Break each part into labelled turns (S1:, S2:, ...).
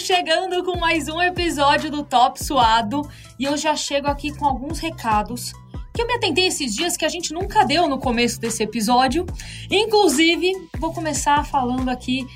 S1: chegando com mais um episódio do Top Suado e eu já chego aqui com alguns recados que eu me atentei esses dias que a gente nunca deu no começo desse episódio. Inclusive, vou começar falando aqui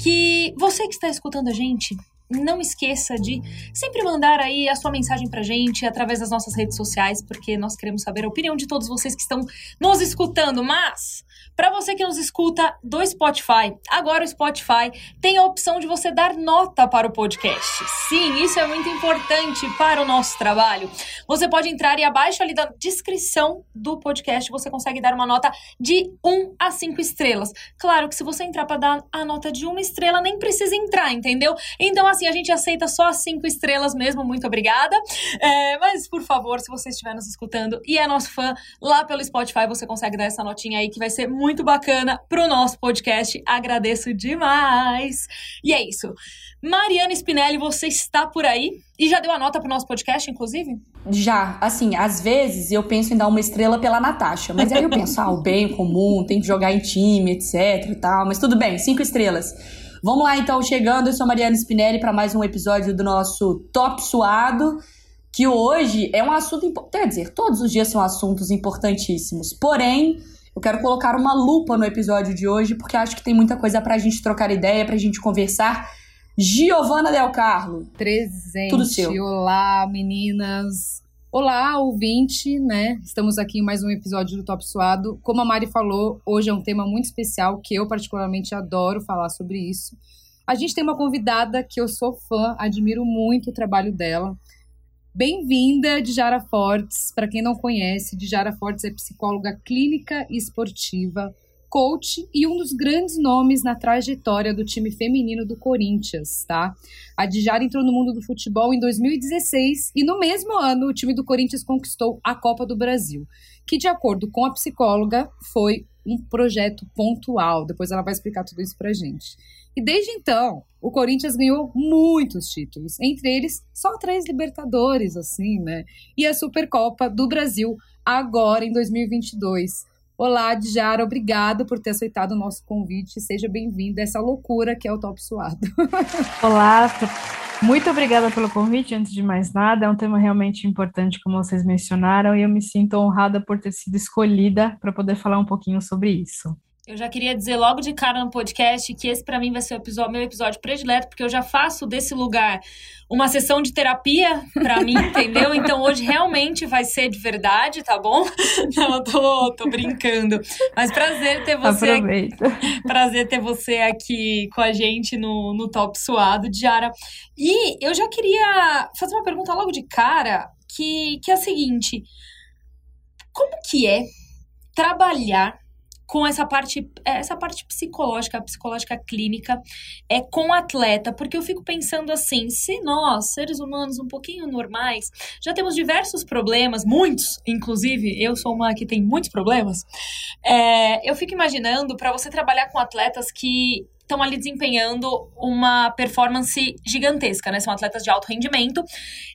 S1: que você que está escutando a gente, não esqueça de sempre mandar aí a sua mensagem pra gente através das nossas redes sociais, porque nós queremos saber a opinião de todos vocês que estão nos escutando. Mas para você que nos escuta do Spotify, agora o Spotify tem a opção de você dar nota para o podcast. Sim, isso é muito importante para o nosso trabalho. Você pode entrar e abaixo ali da descrição do podcast você consegue dar uma nota de 1 a 5 estrelas. Claro que se você entrar para dar a nota de uma estrela, nem precisa entrar, entendeu? Então, assim, a gente aceita só as 5 estrelas mesmo. Muito obrigada. É, mas, por favor, se você estiver nos escutando e é nosso fã, lá pelo Spotify você consegue dar essa notinha aí que vai ser muito muito bacana pro nosso podcast. Agradeço demais. E é isso. Mariana Spinelli, você está por aí? E já deu a nota pro nosso podcast, inclusive?
S2: Já. Assim, às vezes eu penso em dar uma estrela pela Natasha, mas aí eu penso, ah, o bem comum, tem que jogar em time, etc e tal. Mas tudo bem, cinco estrelas. Vamos lá, então, chegando. Eu sou Mariana Spinelli para mais um episódio do nosso Top Suado que hoje é um assunto importante. Quer dizer, todos os dias são assuntos importantíssimos. Porém, eu quero colocar uma lupa no episódio de hoje, porque acho que tem muita coisa pra gente trocar ideia, pra gente conversar. Giovana Del Carlo.
S3: Presente. Tudo seu. Olá, meninas. Olá, ouvinte, né? Estamos aqui em mais um episódio do Top Suado. Como a Mari falou, hoje é um tema muito especial que eu particularmente adoro falar sobre isso. A gente tem uma convidada que eu sou fã, admiro muito o trabalho dela. Bem-vinda, Dijara Fortes. Para quem não conhece, Dijara Fortes é psicóloga clínica e esportiva, coach e um dos grandes nomes na trajetória do time feminino do Corinthians, tá? A Dijara entrou no mundo do futebol em 2016 e no mesmo ano o time do Corinthians conquistou a Copa do Brasil, que de acordo com a psicóloga foi um projeto pontual. Depois ela vai explicar tudo isso pra gente. E desde então, o Corinthians ganhou muitos títulos, entre eles só três Libertadores, assim, né? E a Supercopa do Brasil, agora em 2022. Olá, Djara, obrigada por ter aceitado o nosso convite. Seja bem-vinda a essa loucura que é o Top Suado.
S4: Olá, muito obrigada pelo convite, antes de mais nada. É um tema realmente importante, como vocês mencionaram, e eu me sinto honrada por ter sido escolhida para poder falar um pouquinho sobre isso.
S1: Eu já queria dizer logo de cara no podcast que esse para mim vai ser o episódio, meu episódio predileto, porque eu já faço desse lugar uma sessão de terapia para mim, entendeu? Então hoje realmente vai ser de verdade, tá bom? Não, eu tô, tô brincando. Mas prazer ter você.
S4: Aproveita.
S1: Prazer ter você aqui com a gente no, no Top Suado, Diara. E eu já queria fazer uma pergunta logo de cara, que, que é a seguinte: como que é trabalhar com essa parte, essa parte psicológica, psicológica clínica, é com o atleta, porque eu fico pensando assim, se nós, seres humanos um pouquinho normais, já temos diversos problemas, muitos, inclusive, eu sou uma que tem muitos problemas, é, eu fico imaginando para você trabalhar com atletas que estão ali desempenhando uma performance gigantesca, né? São atletas de alto rendimento.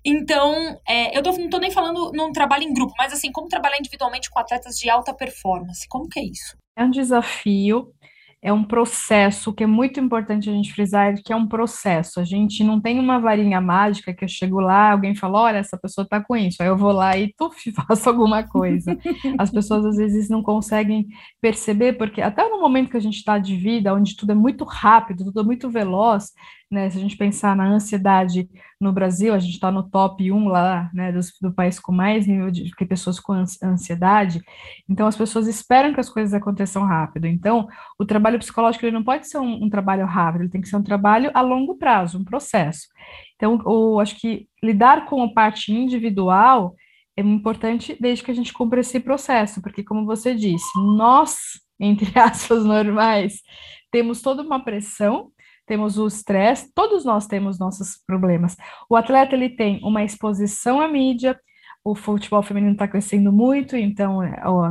S1: Então, é, eu tô, não tô nem falando num trabalho em grupo, mas assim, como trabalhar individualmente com atletas de alta performance? Como que é isso?
S4: É um desafio, é um processo que é muito importante a gente frisar, que é um processo. A gente não tem uma varinha mágica que eu chego lá, alguém fala, olha, essa pessoa está com isso, aí eu vou lá e tu faço alguma coisa. As pessoas às vezes não conseguem perceber, porque até no momento que a gente está de vida, onde tudo é muito rápido, tudo é muito veloz, né? Se a gente pensar na ansiedade no Brasil, a gente está no top 1 lá, né, do, do, país com mais nível de pessoas com ansiedade. Então, as pessoas esperam que as coisas aconteçam rápido. Então, o trabalho psicológico ele não pode ser um, um trabalho rápido, ele tem que ser um trabalho a longo prazo, um processo. Então, eu acho que lidar com a parte individual é importante desde que a gente cumpra esse processo, porque, como você disse, nós, entre aspas, normais, temos toda uma pressão temos o estresse, todos nós temos nossos problemas. O atleta ele tem uma exposição à mídia, o futebol feminino está crescendo muito, então,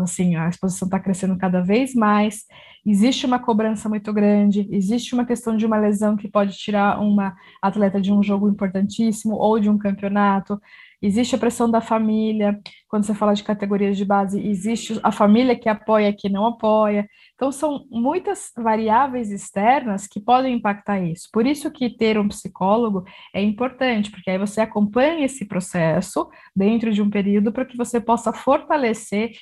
S4: assim, a exposição está crescendo cada vez mais. existe uma cobrança muito grande, existe uma questão de uma lesão que pode tirar uma atleta de um jogo importantíssimo ou de um campeonato. Existe a pressão da família, quando você fala de categorias de base, existe a família que apoia, que não apoia. Então, são muitas variáveis externas que podem impactar isso. Por isso que ter um psicólogo é importante, porque aí você acompanha esse processo dentro de um período para que você possa fortalecer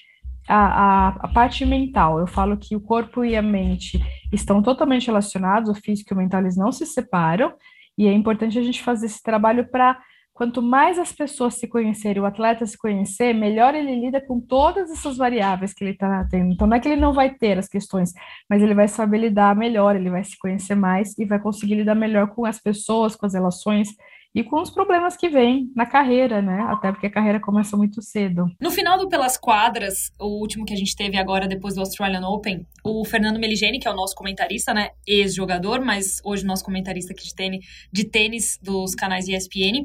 S4: a, a, a, parte mental. Eu falo que o corpo e a mente estão totalmente relacionados, o físico e o mental eles não se separam, e é importante a gente fazer esse trabalho para quanto mais as pessoas se conhecerem, o atleta se conhecer, melhor ele lida com todas essas variáveis que ele está tendo. Então, não é que ele não vai ter as questões, mas ele vai saber lidar melhor, ele vai se conhecer mais e vai conseguir lidar melhor com as pessoas, com as relações e com os problemas que vêm na carreira, né? Até porque a carreira começa muito cedo.
S1: No final do Pelas Quadras, o último que a gente teve agora depois do Australian Open, o Fernando Meligeni, que é o nosso comentarista, né? Ex-jogador, mas hoje nosso comentarista aqui de tênis, de tênis dos canais ESPN,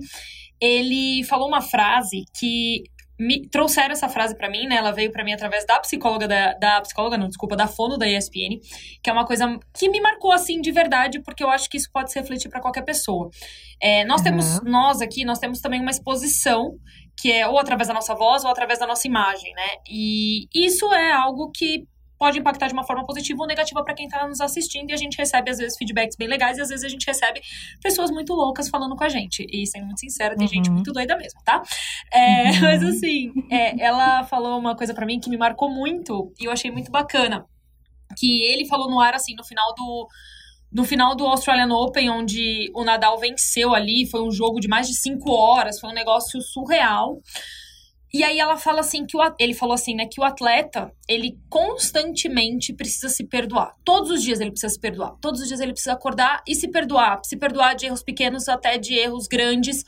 S1: ele falou uma frase que me trouxeram essa frase para mim, né? Ela veio para mim através da psicóloga da, da psicóloga, não, desculpa, da fono da ESPN, que é uma coisa que me marcou assim de verdade, porque eu acho que isso pode se refletir para qualquer pessoa. É, nós uhum. temos nós aqui, nós temos também uma exposição que é ou através da nossa voz ou através da nossa imagem, né? E isso é algo que pode impactar de uma forma positiva ou negativa para quem está nos assistindo. E a gente recebe, às vezes, feedbacks bem legais e às vezes a gente recebe pessoas muito loucas falando com a gente. E sendo muito sincera, tem uhum. gente muito doida mesmo, tá? É, uhum. Mas assim, é, ela falou uma coisa para mim que me marcou muito e eu achei muito bacana. Que ele falou no ar, assim, no final do no final do Australian Open, onde o Nadal venceu ali, foi um jogo de mais de cinco horas, foi um negócio surreal. E aí ela fala assim que o, ele falou assim, né, que o atleta, ele constantemente precisa se perdoar. Todos os dias ele precisa se perdoar. Todos os dias ele precisa acordar e se perdoar, se perdoar de erros pequenos até de erros grandes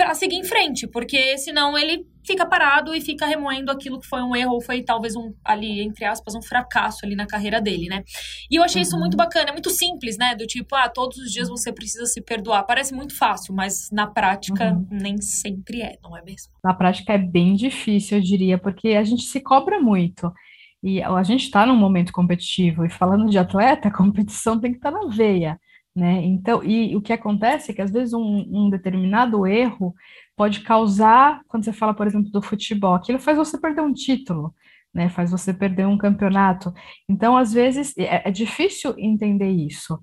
S1: para seguir em frente, porque senão ele fica parado e fica remoendo aquilo que foi um erro ou foi talvez um ali entre aspas um fracasso ali na carreira dele, né? E eu achei uhum. isso muito bacana, é muito simples, né? Do tipo, ah, todos os dias você precisa se perdoar. Parece muito fácil, mas na prática uhum. nem sempre é, não é mesmo?
S4: Na prática é bem difícil, eu diria, porque a gente se cobra muito. E a gente está num momento competitivo, e falando de atleta, a competição tem que estar tá na veia. Né? Então, e o que acontece é que às vezes um, um, determinado erro pode causar, quando você fala, por exemplo, do futebol, aquilo faz você perder um título, né? Faz você perder um campeonato. Então, às vezes, é, é difícil entender isso.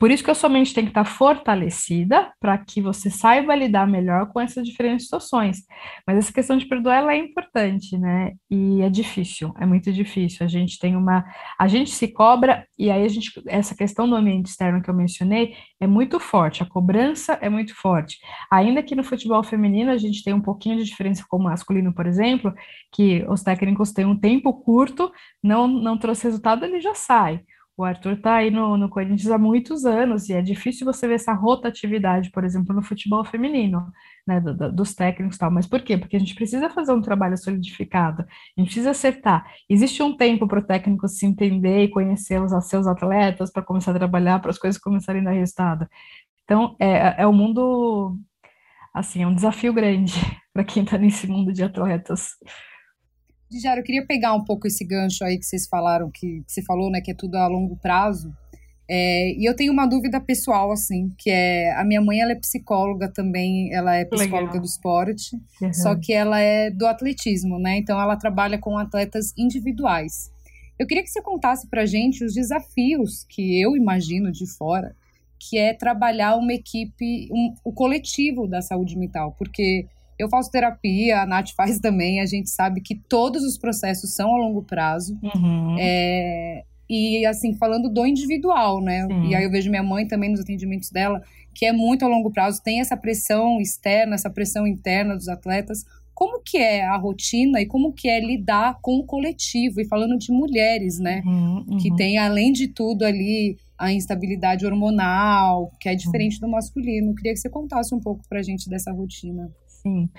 S4: Por isso que a sua mente tem que estar fortalecida para que você saiba lidar melhor com essas diferentes situações. Mas essa questão de perdoar ela é importante, né? E é difícil, é muito difícil. A gente tem uma, a gente se cobra e aí a gente essa questão do ambiente externo que eu mencionei é muito forte. A cobrança é muito forte. Ainda que no futebol feminino a gente tem um pouquinho de diferença com o masculino, por exemplo, que os técnicos têm um tempo curto, não não trouxe resultado, ele já sai. O Arthur está aí no, no Corinthians há muitos anos e é difícil você ver essa rotatividade, por exemplo, no futebol feminino, né, do, do, dos técnicos e tal. Mas por quê? Porque a gente precisa fazer um trabalho solidificado, a gente precisa acertar. Existe um tempo para o técnico se entender e conhecer os seus atletas, para começar a trabalhar, para as coisas começarem a dar resultado. Então, é, é um mundo, assim, é um desafio grande para quem está nesse mundo de atletas.
S3: Dijara, eu queria pegar um pouco esse gancho aí que vocês falaram, que, que você falou, né, que é tudo a longo prazo. É, e eu tenho uma dúvida pessoal, assim, que é a minha mãe ela é psicóloga também, ela é psicóloga Legal. do esporte, uhum. só que ela é do atletismo, né? Então ela trabalha com atletas individuais. Eu queria que você contasse pra gente os desafios que eu imagino de fora, que é trabalhar uma equipe, um, o coletivo da saúde mental, porque eu faço terapia, a Nath faz também, a gente sabe que todos os processos são a longo prazo. Uhum. É, e assim, falando do individual, né? Sim. E aí eu vejo minha mãe também nos atendimentos dela, que é muito a longo prazo, tem essa pressão externa, essa pressão interna dos atletas. Como que é a rotina e como que é lidar com o coletivo? E falando de mulheres, né? Uhum, uhum. Que tem, além de tudo, ali a instabilidade hormonal, que é diferente do masculino. Queria que você contasse um pouco pra gente dessa rotina.
S4: Sim.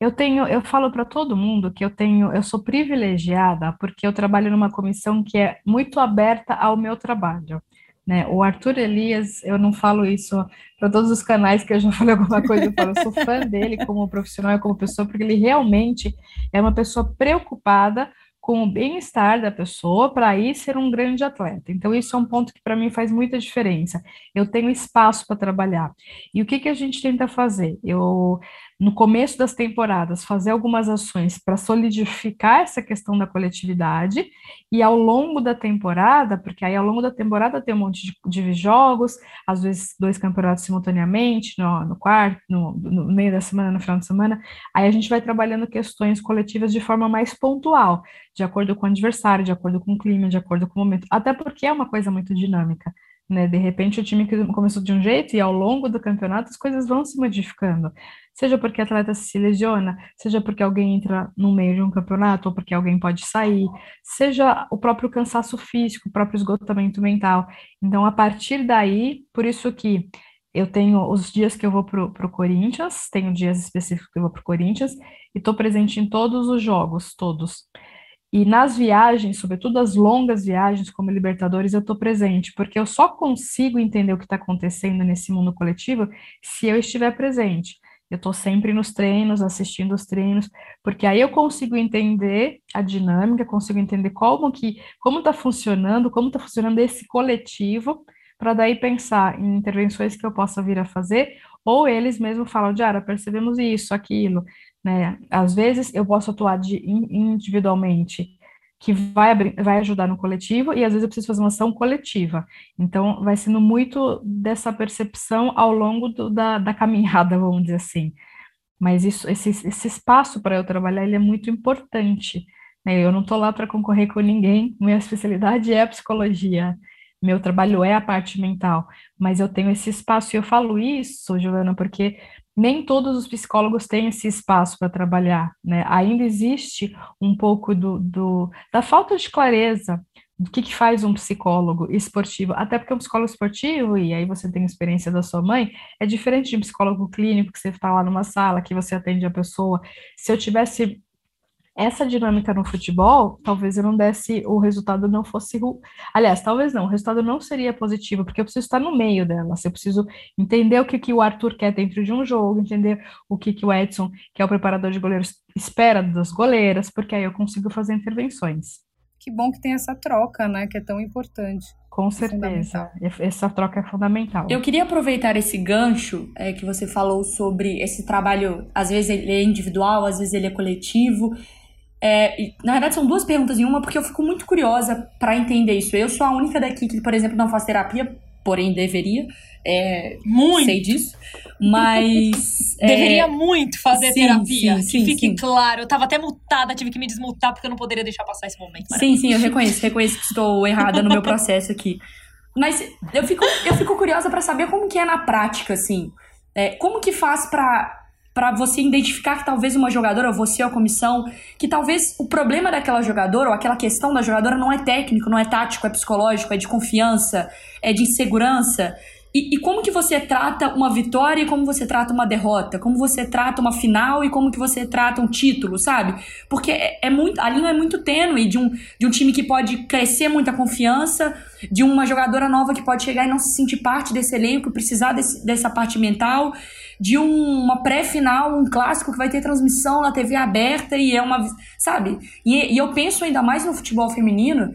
S4: Eu tenho, eu falo para todo mundo que eu tenho, eu sou privilegiada porque eu trabalho numa comissão que é muito aberta ao meu trabalho. Né? O Arthur Elias, eu não falo isso para todos os canais que eu já falei alguma coisa, eu falo, eu sou fã dele como profissional e como pessoa, porque ele realmente é uma pessoa preocupada com o bem-estar da pessoa para aí ser um grande atleta. Então, isso é um ponto que para mim faz muita diferença. Eu tenho espaço para trabalhar. E o que, que a gente tenta fazer? Eu no começo das temporadas, fazer algumas ações para solidificar essa questão da coletividade, e ao longo da temporada, porque aí ao longo da temporada tem um monte de, de jogos, às vezes dois campeonatos simultaneamente, no, no quarto, no, no, meio da semana, no final de semana, aí a gente vai trabalhando questões coletivas de forma mais pontual, de acordo com o adversário, de acordo com o clima, de acordo com o momento, até porque é uma coisa muito dinâmica. Né? De repente o time começou de um jeito e ao longo do campeonato as coisas vão se modificando seja porque atleta se lesiona, seja porque alguém entra no meio de um campeonato, ou porque alguém pode sair, seja o próprio cansaço físico, o próprio esgotamento mental. Então, a partir daí, por isso que eu tenho os dias que eu vou para o Corinthians, tenho dias específicos que eu vou para o Corinthians, e estou presente em todos os jogos, todos. E nas viagens, sobretudo as longas viagens, como Libertadores, eu estou presente, porque eu só consigo entender o que está acontecendo nesse mundo coletivo se eu estiver presente. Eu estou sempre nos treinos, assistindo os treinos, porque aí eu consigo entender a dinâmica, consigo entender como que como está funcionando, como está funcionando esse coletivo, para daí pensar em intervenções que eu possa vir a fazer, ou eles mesmos falam, Diara, percebemos isso, aquilo, né? Às vezes eu posso atuar de, individualmente que vai, vai ajudar no coletivo e às vezes eu preciso fazer uma ação coletiva. Então, vai sendo muito dessa percepção ao longo do, da, da caminhada, vamos dizer assim. Mas isso, esse, esse espaço para eu trabalhar ele é muito importante. Né? Eu não estou lá para concorrer com ninguém, minha especialidade é psicologia, meu trabalho é a parte mental, mas eu tenho esse espaço e eu falo isso, Giovana, porque nem todos os psicólogos têm esse espaço para trabalhar, né? Ainda existe um pouco do, do, da falta de clareza do que, que faz um psicólogo esportivo, até porque um psicólogo esportivo, e aí você tem a experiência da sua mãe, é diferente de um psicólogo clínico, que você está lá numa sala, que você atende a pessoa. Se eu tivesse essa dinâmica no futebol, talvez eu não desse, o resultado não fosse. Aliás, talvez não, o resultado não seria positivo, porque eu preciso estar no meio dela. Eu preciso entender o que, que o Arthur quer dentro de um jogo, entender o que, que o Edson, que é o preparador de goleiros, espera das goleiras, porque aí eu consigo fazer intervenções.
S3: Que bom que tem essa troca, né? Que é tão importante.
S4: Com certeza. Essa troca é fundamental.
S2: Eu queria aproveitar esse gancho é, que você falou sobre esse trabalho, às vezes ele é individual, às vezes ele é coletivo. É, na verdade, são duas perguntas em uma, porque eu fico muito curiosa para entender isso. Eu sou a única daqui que, por exemplo, não faz terapia, porém deveria. É,
S1: muito.
S2: Sei disso. Mas.
S1: deveria é, muito fazer sim, terapia. Sim, sim, que fique claro. Eu tava até mutada, tive que me desmutar porque eu não poderia deixar passar esse momento.
S2: Sim, sim, eu reconheço. Reconheço que estou errada no meu processo aqui. Mas eu fico, eu fico curiosa para saber como que é na prática, assim. É, como que faz para para você identificar que talvez uma jogadora, ou você ou a comissão, que talvez o problema daquela jogadora, ou aquela questão da jogadora não é técnico, não é tático, é psicológico, é de confiança, é de insegurança. E, e, como que você trata uma vitória e como você trata uma derrota? Como você trata uma final e como que você trata um título, sabe? Porque é, é muito, a linha é muito tênue de um, de um time que pode crescer muita confiança, de uma jogadora nova que pode chegar e não se sentir parte desse elenco, precisar desse, dessa parte mental de um, uma pré-final, um clássico que vai ter transmissão na TV aberta e é uma. Sabe? E, e eu penso ainda mais no futebol feminino,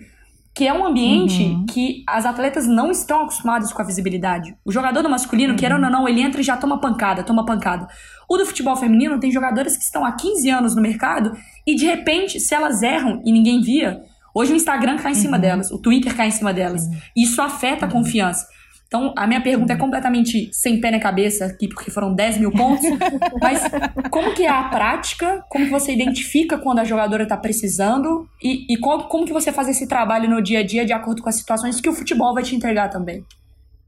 S2: que é um ambiente uhum. que as atletas não estão acostumadas com a visibilidade. O jogador do masculino, uhum. querendo ou não, ele entra e já toma pancada, toma pancada. O do futebol feminino tem jogadoras que estão há 15 anos no mercado e de repente, se elas erram e ninguém via, hoje o Instagram cai em cima uhum. delas, o Twitter cai em cima delas. Isso afeta a uhum. confiança. Então, a minha pergunta é completamente sem pé na cabeça aqui, porque foram 10 mil pontos. mas como que é a prática? Como que você identifica quando a jogadora está precisando? E, e qual, como que você faz esse trabalho no dia a dia de acordo com as situações que o futebol vai te entregar também?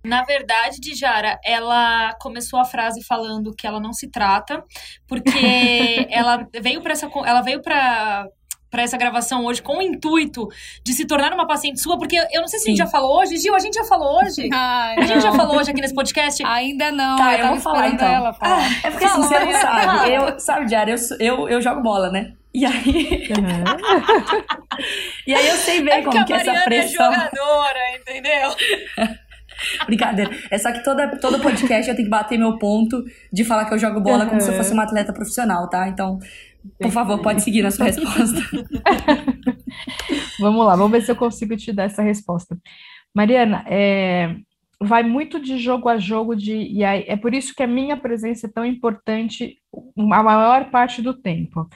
S1: Na verdade, Dijara, ela começou a frase falando que ela não se trata, porque ela veio para essa ela veio para para essa gravação hoje com o intuito de se tornar uma paciente sua, porque eu não sei se Sim. a gente já falou hoje. Gil, a gente já falou hoje? Ai, a gente já falou hoje aqui nesse podcast?
S3: Ainda não.
S2: Tá, eu, eu vou falar então. Ela falar. Ah, é porque assim, você não sabe. Eu, sabe, Diário, eu, eu, eu jogo bola, né? E aí. Uhum. e aí eu sei ver é como que essa é pressão.
S1: É jogadora, entendeu?
S2: Brincadeira. É só que toda, todo podcast eu tenho que bater meu ponto de falar que eu jogo bola uhum. como se eu fosse uma atleta profissional, tá? Então, Por favor, pode seguir na sua resposta.
S4: vamos lá, vamos ver se eu consigo te dar essa resposta. Mariana, é, vai muito de jogo a jogo, de, e aí, é por isso que a minha presença é tão importante a maior parte do tempo.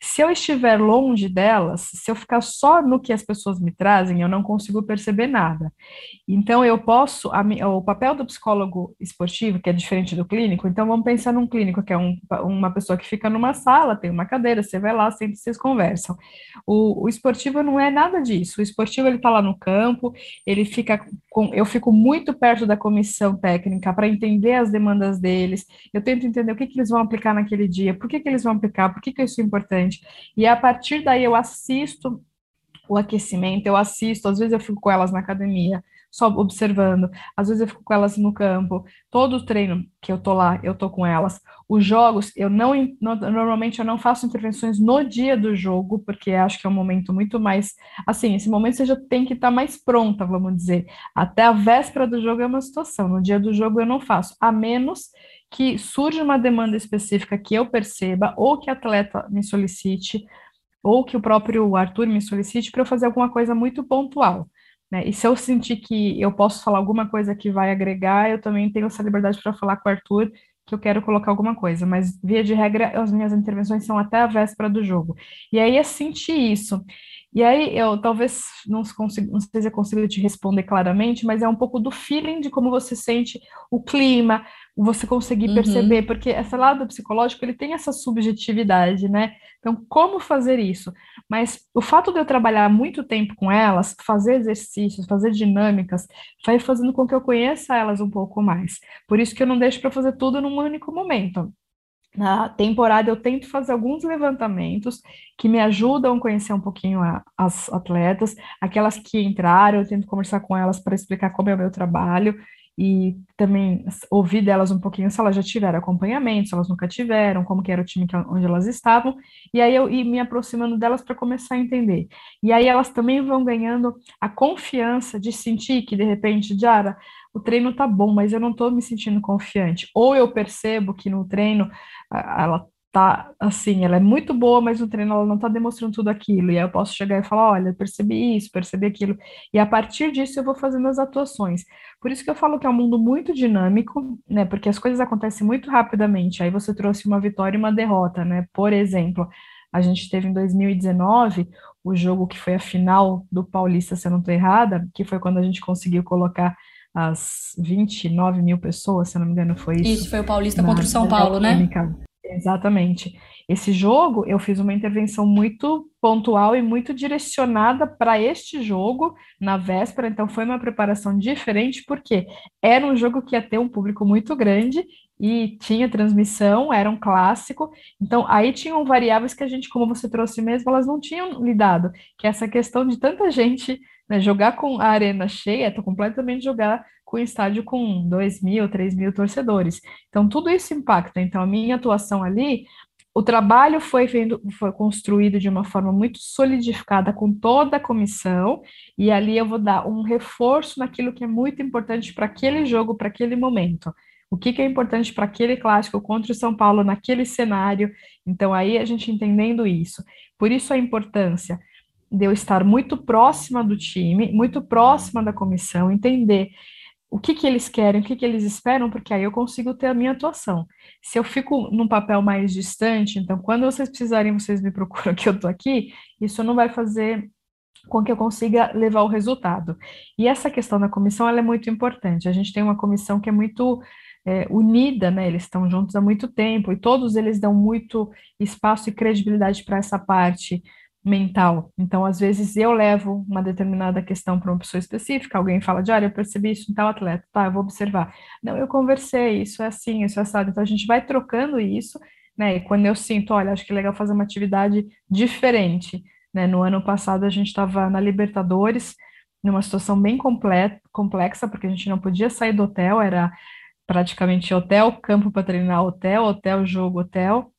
S4: Se eu estiver longe delas, se eu ficar só no que as pessoas me trazem, eu não consigo perceber nada. Então, eu posso, a, o papel do psicólogo esportivo, que é diferente do clínico, então vamos pensar num clínico, que é um, uma pessoa que fica numa sala, tem uma cadeira, você vai lá, sempre vocês conversam. O, o esportivo não é nada disso. O esportivo, ele está lá no campo, ele fica com, eu fico muito perto da comissão técnica para entender as demandas deles, eu tento entender o que, que eles vão aplicar na naquele dia, por que, que eles vão aplicar, por que, que isso é importante. E a partir daí eu assisto o aquecimento, eu assisto, às vezes eu fico com elas na academia, só observando, às vezes eu fico com elas no campo, todo o treino que eu tô lá, eu tô com elas. Os jogos, eu não, normalmente eu não faço intervenções no dia do jogo, porque acho que é um momento muito mais, assim, esse momento você já tem que estar tá mais pronta, vamos dizer. Até a véspera do jogo é uma situação, no dia do jogo eu não faço, a menos que surge uma demanda específica que eu perceba, ou que a atleta me solicite, ou que o próprio Arthur me solicite para eu fazer alguma coisa muito pontual. Né? E se eu sentir que eu posso falar alguma coisa que vai agregar, eu também tenho essa liberdade para falar com o Arthur que eu quero colocar alguma coisa, mas via de regra as minhas intervenções são até a véspera do jogo. E aí é sentir isso. E aí eu talvez não, consigo, não sei se eu consigo te responder claramente, mas é um pouco do feeling de como você sente o clima, você conseguir uhum. perceber, porque esse lado psicológico ele tem essa subjetividade, né? Então, como fazer isso? Mas o fato de eu trabalhar muito tempo com elas, fazer exercícios, fazer dinâmicas, vai fazendo com que eu conheça elas um pouco mais. Por isso que eu não deixo para fazer tudo num único momento. Na temporada eu tento fazer alguns levantamentos que me ajudam a conhecer um pouquinho a, as atletas, aquelas que entraram, eu tento conversar com elas para explicar como é o meu trabalho e também ouvir delas um pouquinho se elas já tiveram acompanhamento, se elas nunca tiveram, como que era o time que, onde elas estavam, e aí eu ir me aproximando delas para começar a entender. E aí elas também vão ganhando a confiança de sentir que, de repente, Diara, o treino tá bom, mas eu não estou me sentindo confiante. Ou eu percebo que no treino ela tá assim, ela é muito boa, mas no treino ela não tá demonstrando tudo aquilo. E aí eu posso chegar e falar, olha, percebi isso, percebi aquilo. E a partir disso eu vou fazendo as atuações. Por isso que eu falo que é um mundo muito dinâmico, né? Porque as coisas acontecem muito rapidamente. Aí você trouxe uma vitória e uma derrota, né? Por exemplo, a gente teve em 2019 o jogo que foi a final do Paulista, se eu não estou errada, que foi quando a gente conseguiu colocar as 29 mil pessoas, se eu não me engano, foi isso.
S2: Isso, foi o Paulista contra o São Paulo, né?
S4: Exatamente. Esse jogo, eu fiz uma intervenção muito pontual e muito direcionada para este jogo na véspera, então foi uma preparação diferente, porque era um jogo que ia ter um público muito grande e tinha transmissão, era um clássico, então aí tinham variáveis que a gente, como você trouxe mesmo, elas não tinham lidado, que é essa questão de tanta gente né, jogar com a arena cheia, é completamente jogar com estádio com 2 mil, 3 mil torcedores. Então, tudo isso impacta. Então, a minha atuação ali, o trabalho foi, vendo, foi construído de uma forma muito solidificada com toda a comissão, e ali eu vou dar um reforço naquilo que é muito importante para aquele jogo, para aquele momento. O que, que é importante para aquele clássico contra o São Paulo naquele cenário. Então, aí a gente entendendo isso. Por isso a importância de eu estar muito próxima do time, muito próxima da comissão, entender o que, que eles querem, o que, que eles esperam, porque aí eu consigo ter a minha atuação. Se eu fico num papel mais distante, então quando vocês precisarem, vocês me procuram que eu estou aqui, isso não vai fazer com que eu consiga levar o resultado. E essa questão da comissão ela é muito importante. A gente tem uma comissão que é muito é, unida, né? Eles estão juntos há muito tempo e todos eles dão muito espaço e credibilidade para essa parte mental. Então, às vezes, eu levo uma determinada questão para uma pessoa específica, alguém fala de, olha, eu percebi isso em tal atleta, tá, eu vou observar. Não, eu conversei, isso é assim, isso é assado. Então, a gente vai trocando isso, né, e quando eu sinto, olha, acho que é legal fazer uma atividade diferente, né, no ano passado a gente estava na Libertadores, numa situação bem complexa, porque a gente não podia sair do hotel, era praticamente hotel, campo para treinar, hotel, hotel, jogo, hotel,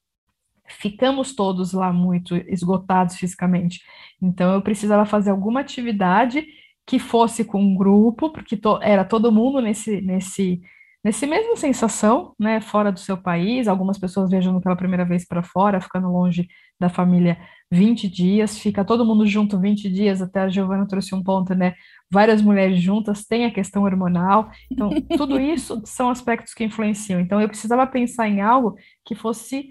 S4: ficamos todos lá muito esgotados fisicamente. Então eu precisava fazer alguma atividade que fosse com um grupo, porque to, era todo mundo nesse nesse nesse mesma sensação, né, fora do seu país, algumas pessoas viajando pela primeira vez para fora, ficando longe da família 20 dias, fica todo mundo junto 20 dias, até a Giovana trouxe um ponto, né? Várias mulheres juntas, tem a questão hormonal. Então, tudo isso são aspectos que influenciam. Então, eu precisava pensar em algo que fosse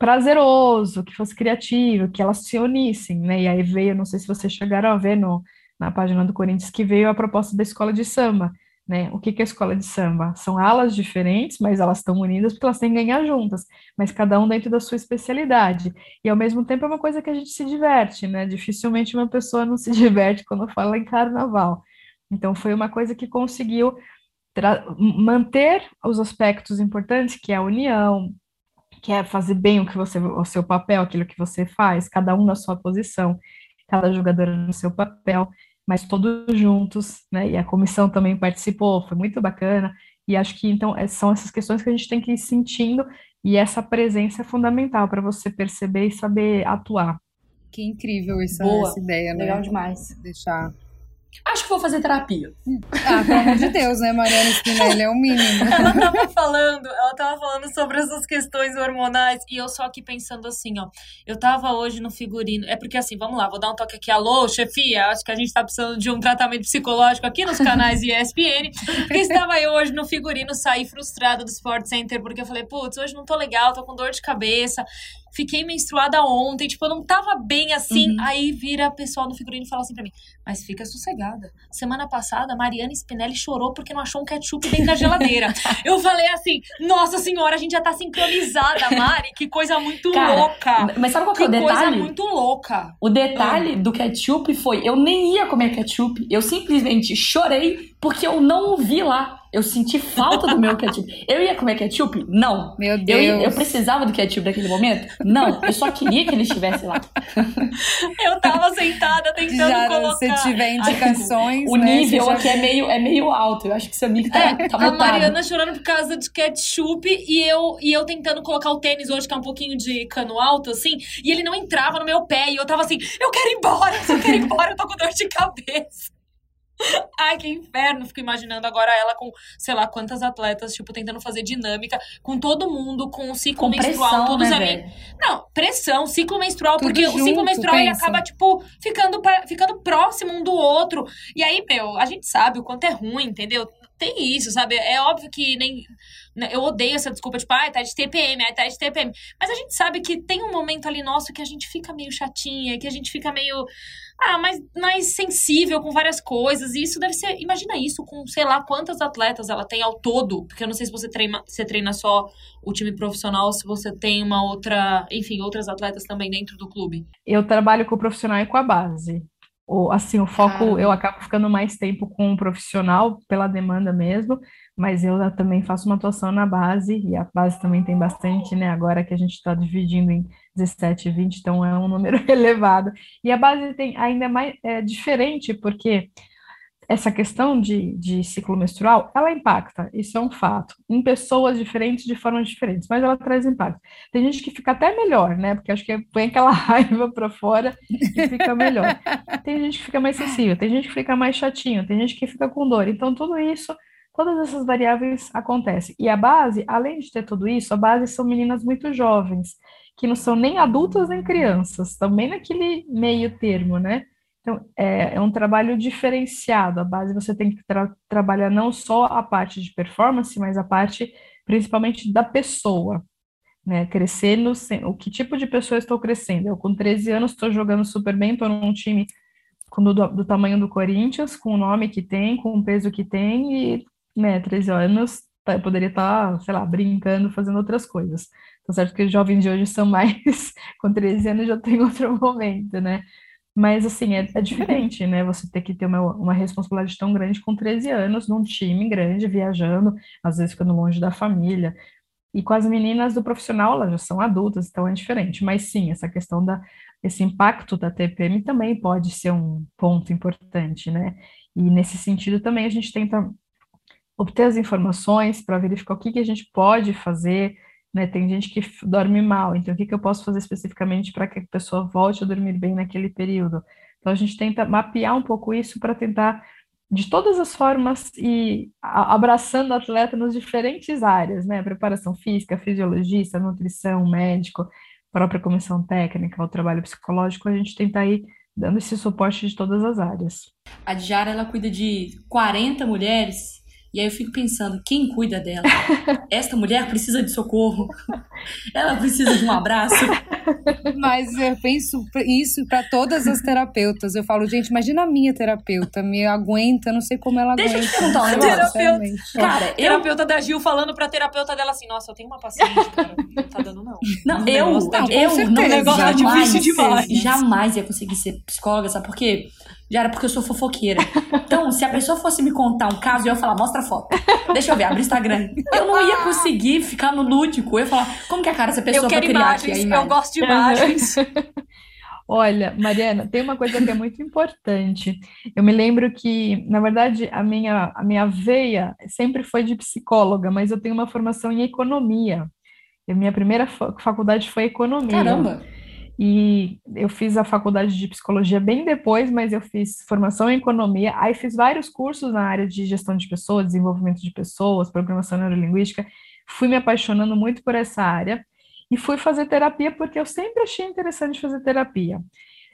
S4: prazeroso, que fosse criativo, que elas se unissem, né? E aí veio, não sei se vocês chegaram a ver no, na página do Corinthians, que veio a proposta da escola de samba, né? O que, que é a escola de samba? São alas diferentes, mas elas estão unidas porque elas têm que ganhar juntas, mas cada um dentro da sua especialidade. E ao mesmo tempo é uma coisa que a gente se diverte, né? Dificilmente uma pessoa não se diverte quando fala em carnaval. Então foi uma coisa que conseguiu manter os aspectos importantes, que é a união, que é fazer bem o que você, o seu papel, aquilo que você faz, cada um na sua posição, cada jogador no seu papel mas todos juntos, né? E a comissão também participou, foi muito bacana. E acho que então é, são essas questões que a gente tem que ir sentindo e essa presença é fundamental para você perceber e saber atuar.
S3: Que incrível essa, essa ideia, né?
S2: Legal demais.
S3: Deixar
S2: Acho que vou fazer terapia.
S3: Ah, pelo amor de Deus, né, Mariana Spinelli? É o mínimo.
S1: Ela tava falando, ela tava falando sobre essas questões hormonais e eu só aqui pensando assim, ó. Eu tava hoje no figurino. É porque assim, vamos lá, vou dar um toque aqui. Alô, chefia, acho que a gente tá precisando de um tratamento psicológico aqui nos canais ESPN. Porque estava eu hoje no figurino, saí frustrada do Sport Center, porque eu falei, putz, hoje não tô legal, tô com dor de cabeça fiquei menstruada ontem, tipo, eu não tava bem assim. Uhum. Aí vira a pessoal no figurino e fala assim pra mim: Mas fica sossegada. Semana passada, Mariana Spinelli chorou porque não achou um ketchup dentro da geladeira. eu falei assim: Nossa senhora, a gente já tá sincronizada, Mari. Que coisa muito Cara, louca.
S2: Mas sabe qual que, é o detalhe?
S1: coisa muito louca.
S2: O detalhe do ketchup foi: eu nem ia comer ketchup. Eu simplesmente chorei porque eu não o vi lá. Eu senti falta do meu ketchup. Eu ia comer ketchup? Não.
S3: Meu Deus.
S2: Eu, eu, precisava do ketchup naquele momento? Não. Eu só queria que ele estivesse lá.
S1: eu tava sentada tentando já, colocar.
S3: Se tiver indicações.
S2: o né, nível aqui é meio, é meio alto. Eu acho que seu amigo tá, é, tá
S1: A Mariana chorando por causa de ketchup e eu, e eu tentando colocar o tênis hoje, que é um pouquinho de cano alto, assim, e ele não entrava no meu pé. E eu tava assim, eu quero ir embora, eu quero ir embora, eu tô com dor de cabeça. Ai, que inferno. Fico imaginando agora ela com, sei lá, quantas atletas, tipo, tentando fazer dinâmica, com todo mundo, com o ciclo com menstrual, pressão, todos né, amigos. Não, pressão, ciclo menstrual, Tudo porque junto, o ciclo menstrual ele acaba, tipo, ficando, ficando próximo um do outro. E aí, meu, a gente sabe o quanto é ruim, entendeu? Tem isso, sabe? É óbvio que nem. Né, eu odeio essa desculpa, tipo, ai, tá de TPM, ai, tá de TPM. Mas a gente sabe que tem um momento ali nosso que a gente fica meio chatinha, que a gente fica meio ah, mais, mais sensível com várias coisas. E isso deve ser. Imagina isso com, sei lá, quantas atletas ela tem ao todo. Porque eu não sei se você treina, você treina só o time profissional, se você tem uma outra. Enfim, outras atletas também dentro do clube.
S4: Eu trabalho com o profissional e com a base. O, assim, o foco, ah. eu acabo ficando mais tempo com o profissional pela demanda mesmo, mas eu também faço uma atuação na base, e a base também tem bastante, né? Agora que a gente está dividindo em 17, 20, então é um número elevado. E a base tem ainda mais é, diferente, porque essa questão de, de ciclo menstrual, ela impacta, isso é um fato, em pessoas diferentes, de formas diferentes, mas ela traz impacto. Tem gente que fica até melhor, né? Porque acho que põe aquela raiva para fora e fica melhor. Tem gente que fica mais sensível, tem gente que fica mais chatinho, tem gente que fica com dor. Então, tudo isso Todas essas variáveis acontecem. E a base, além de ter tudo isso, a base são meninas muito jovens, que não são nem adultas nem crianças, também naquele meio termo, né? Então, é, é um trabalho diferenciado. A base você tem que tra trabalhar não só a parte de performance, mas a parte principalmente da pessoa, né? Crescer no o que tipo de pessoa estou crescendo. Eu com 13 anos estou jogando super bem, estou num time do, do, tamanho do Corinthians, com o nome que tem, com o peso que tem, e né, 13 anos, tá, poderia estar, tá, sei lá, brincando, fazendo outras coisas. Tá certo que os jovens de hoje são mais, com 13 anos já tem outro momento, né? Mas, assim, é, é diferente, né? Você ter que ter uma, uma responsabilidade tão grande com 13 anos, num time grande, viajando, às vezes ficando longe da família. E com as meninas do profissional, elas já são adultas, então é diferente. Mas sim, essa questão da esse impacto da TPM também pode ser um ponto importante, né? E nesse sentido também a gente tenta obter as informações para verificar o que, que a gente pode fazer, né? Tem gente que dorme mal, então o que, que eu posso fazer especificamente para que a pessoa volte a dormir bem naquele período? Então a gente tenta mapear um pouco isso para tentar de todas as formas e abraçando o atleta nas diferentes áreas, né? Preparação física, fisiologista, nutrição, médico, própria comissão técnica, o trabalho psicológico, a gente tenta ir dando esse suporte de todas as áreas.
S2: A Diara, ela cuida de 40 mulheres e aí eu fico pensando, quem cuida dela? Esta mulher precisa de socorro. Ela precisa de um abraço.
S3: Mas eu penso isso para todas as terapeutas. Eu falo, gente, imagina a minha terapeuta, me aguenta, não sei como ela
S2: Deixa
S3: aguenta.
S2: Deixa eu te perguntar um negócio.
S1: Terapeuta, cara, eu... terapeuta da Gil falando pra terapeuta dela assim, nossa, eu tenho uma paciente, cara, não tá dando não.
S2: Não, eu, não, eu, não, negócio tá difícil demais. Jamais ia conseguir ser psicóloga, sabe por quê? Já era porque eu sou fofoqueira. Então, se a pessoa fosse me contar um caso, eu ia falar, mostra a foto. Deixa eu ver, abre o Instagram. Eu não ia conseguir ficar no lúdico. Eu ia falar, como que é a cara dessa pessoa eu
S1: quero
S2: pra criar
S1: imagens,
S2: aqui a imagem?
S1: Eu gosto de imagens.
S4: Olha, Mariana, tem uma coisa que é muito importante. Eu me lembro que, na verdade, a minha, a minha veia sempre foi de psicóloga, mas eu tenho uma formação em economia. A minha primeira faculdade foi economia.
S2: Caramba!
S4: E eu fiz a faculdade de psicologia bem depois, mas eu fiz formação em economia, aí fiz vários cursos na área de gestão de pessoas, desenvolvimento de pessoas, programação neurolinguística. Fui me apaixonando muito por essa área e fui fazer terapia porque eu sempre achei interessante fazer terapia.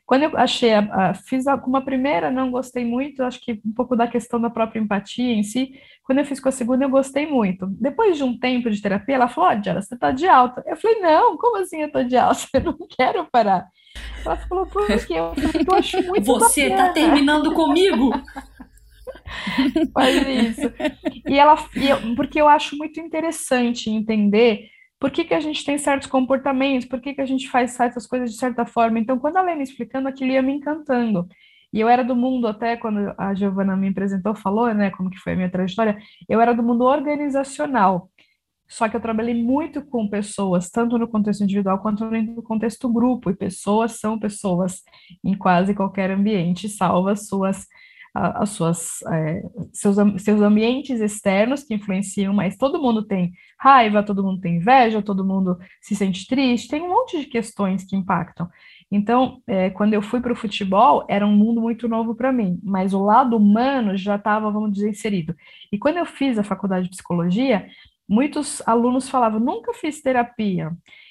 S4: Quando eu achei, a, a, fiz uma primeira, não gostei muito, acho que um pouco da questão da própria empatia em si. Quando eu fiz com a segunda, eu gostei muito. Depois de um tempo de terapia, ela falou: Ó, oh, você tá de alta. Eu falei: Não, como assim eu tô de alta? Eu não quero parar. Ela falou: Por quê? Eu Eu acho muito
S2: Você
S4: bacana.
S2: tá terminando comigo?
S4: Faz isso. E ela, porque eu acho muito interessante entender por que, que a gente tem certos comportamentos, por que, que a gente faz certas coisas de certa forma. Então, quando ia me explicando, aquilo ia me encantando. E eu era do mundo, até quando a Giovana me apresentou, falou, né, como que foi a minha trajetória, eu era do mundo organizacional. Só que eu trabalhei muito com pessoas, tanto no contexto individual quanto no contexto grupo, e pessoas são pessoas em quase qualquer ambiente, salvo as suas as suas, é, seus, seus ambientes externos que influenciam, mas todo mundo tem raiva, todo mundo tem inveja, todo mundo se sente triste, tem um monte de questões que impactam. Então, é, quando eu fui para o futebol, era um mundo muito novo para mim, mas o lado humano já estava, vamos dizer, inserido. E quando eu fiz a faculdade de psicologia, muitos alunos falavam: nunca fiz terapia.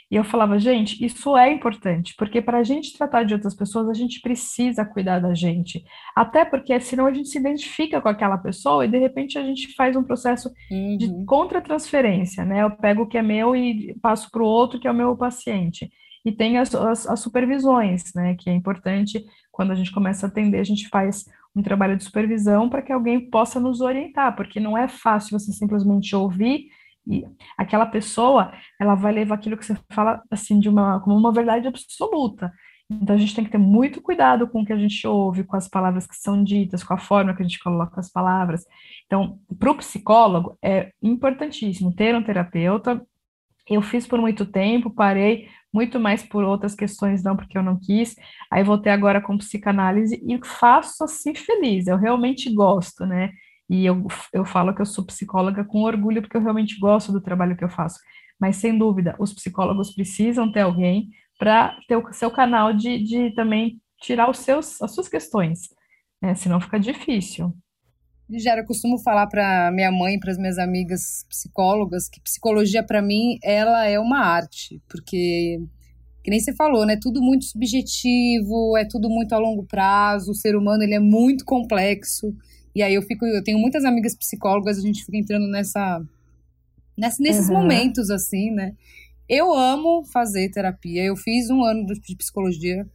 S4: E eu falava, gente, isso é importante, porque para a gente tratar de outras pessoas, a gente precisa cuidar da gente. Até porque senão a gente se identifica com aquela pessoa e de repente a gente faz um processo uhum. de contra-transferência, né? Eu pego o que é meu e passo para o outro que é o meu paciente. E tem as, as, as supervisões, né? Que é importante quando a gente começa a atender, a gente faz um trabalho de supervisão para que alguém possa nos orientar, porque não é fácil você simplesmente ouvir e aquela pessoa, ela vai levar aquilo que você fala assim de uma como uma verdade absoluta. Então a gente tem que ter muito cuidado com o que a gente ouve, com as palavras que são ditas, com a forma que a gente coloca as palavras. Então, para o psicólogo é importantíssimo ter um terapeuta. Eu fiz por muito tempo, parei muito mais por outras questões, não porque eu não quis. Aí voltei agora com psicanálise e faço assim feliz. Eu realmente gosto, né? E eu, eu falo que eu sou psicóloga com orgulho, porque eu realmente gosto do trabalho que eu faço. Mas, sem dúvida, os psicólogos precisam ter alguém para ter o seu canal de, de também tirar os seus, as suas questões, né? senão fica difícil.
S3: Já eu costumo falar para minha mãe, para as minhas amigas psicólogas, que psicologia para mim ela é uma arte, porque que nem você falou, né? Tudo muito subjetivo, é tudo muito a longo prazo. O ser humano ele é muito complexo. E aí eu fico, eu tenho muitas amigas psicólogas, a gente fica entrando nessa, nessa nesses uhum. momentos assim, né? Eu amo fazer terapia. Eu fiz um ano de psicologia.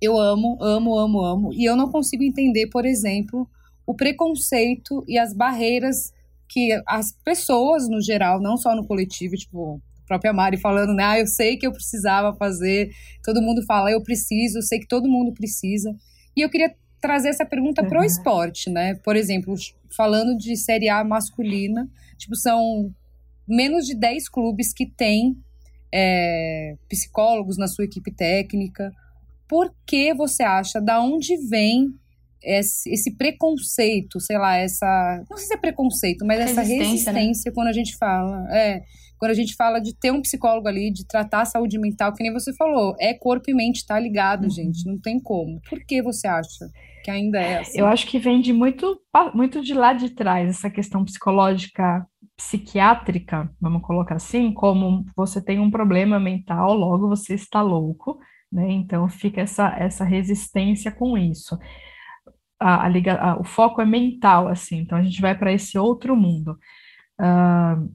S3: Eu amo, amo, amo, amo. E eu não consigo entender, por exemplo, o preconceito e as barreiras que as pessoas, no geral, não só no coletivo, tipo, a própria Mari falando, né? Ah, eu sei que eu precisava fazer. Todo mundo fala, eu preciso, eu sei que todo mundo precisa. E eu queria trazer essa pergunta uhum. para o esporte, né? Por exemplo, falando de Série A masculina, tipo, são menos de 10 clubes que têm é, psicólogos na sua equipe técnica. Por que você acha, da onde vem esse, esse, preconceito, sei lá, essa. Não sei se é preconceito, mas resistência, essa resistência né? quando a gente fala. É, quando a gente fala de ter um psicólogo ali, de tratar a saúde mental, que nem você falou, é corpo e mente, tá ligado, uhum. gente, não tem como. Por que você acha que ainda é assim?
S4: Eu acho que vem de muito, muito de lá de trás, essa questão psicológica psiquiátrica, vamos colocar assim, como você tem um problema mental, logo você está louco, né? Então fica essa, essa resistência com isso. A, a, a, o foco é mental, assim, então a gente vai para esse outro mundo. Uh,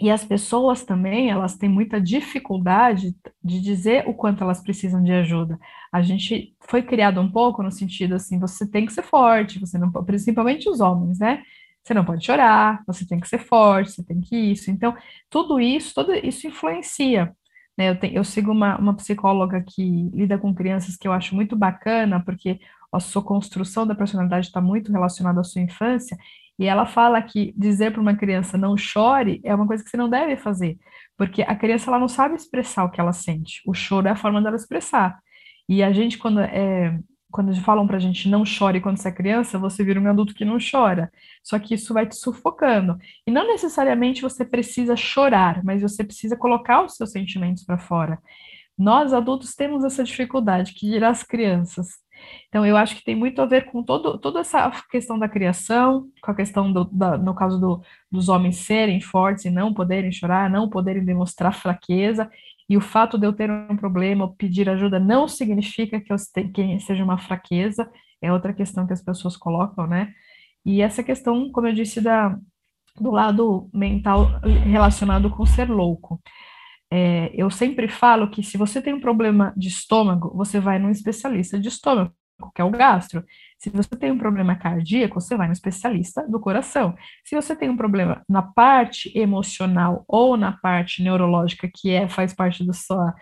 S4: e as pessoas também, elas têm muita dificuldade de dizer o quanto elas precisam de ajuda. A gente foi criado um pouco no sentido assim, você tem que ser forte, você não, principalmente os homens, né? Você não pode chorar, você tem que ser forte, você tem que isso. Então, tudo isso, tudo isso influencia. Né? Eu, tenho, eu sigo uma, uma psicóloga que lida com crianças que eu acho muito bacana, porque a sua construção da personalidade está muito relacionada à sua infância, e ela fala que dizer para uma criança não chore é uma coisa que você não deve fazer, porque a criança ela não sabe expressar o que ela sente. O choro é a forma dela expressar. E a gente, quando é, quando falam para a gente não chore quando você é criança, você vira um adulto que não chora. Só que isso vai te sufocando. E não necessariamente você precisa chorar, mas você precisa colocar os seus sentimentos para fora. Nós adultos temos essa dificuldade, que dirá as crianças. Então, eu acho que tem muito a ver com todo, toda essa questão da criação, com a questão, do, da, no caso do, dos homens serem fortes e não poderem chorar, não poderem demonstrar fraqueza, e o fato de eu ter um problema pedir ajuda não significa que, eu que seja uma fraqueza, é outra questão que as pessoas colocam, né? E essa questão, como eu disse, da, do lado mental relacionado com ser louco. É, eu sempre falo que se você tem um problema de estômago, você vai num especialista de estômago, que é o gastro. Se você tem um problema cardíaco, você vai no especialista do coração. Se você tem um problema na parte emocional ou na parte neurológica, que é faz parte do sua